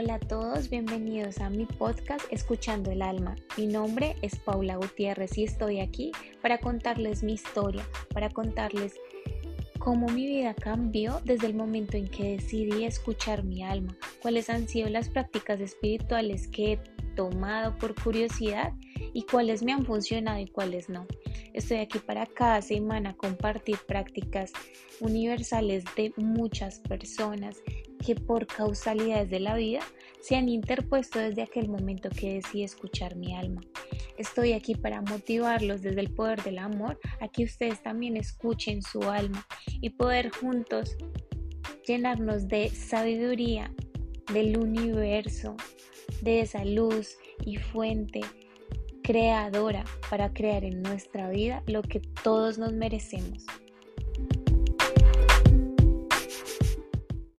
Hola a todos, bienvenidos a mi podcast Escuchando el Alma. Mi nombre es Paula Gutiérrez y estoy aquí para contarles mi historia, para contarles cómo mi vida cambió desde el momento en que decidí escuchar mi alma, cuáles han sido las prácticas espirituales que he tomado por curiosidad y cuáles me han funcionado y cuáles no. Estoy aquí para cada semana compartir prácticas universales de muchas personas que por causalidades de la vida se han interpuesto desde aquel momento que decidí escuchar mi alma. Estoy aquí para motivarlos desde el poder del amor a que ustedes también escuchen su alma y poder juntos llenarnos de sabiduría del universo, de esa luz y fuente creadora para crear en nuestra vida lo que todos nos merecemos.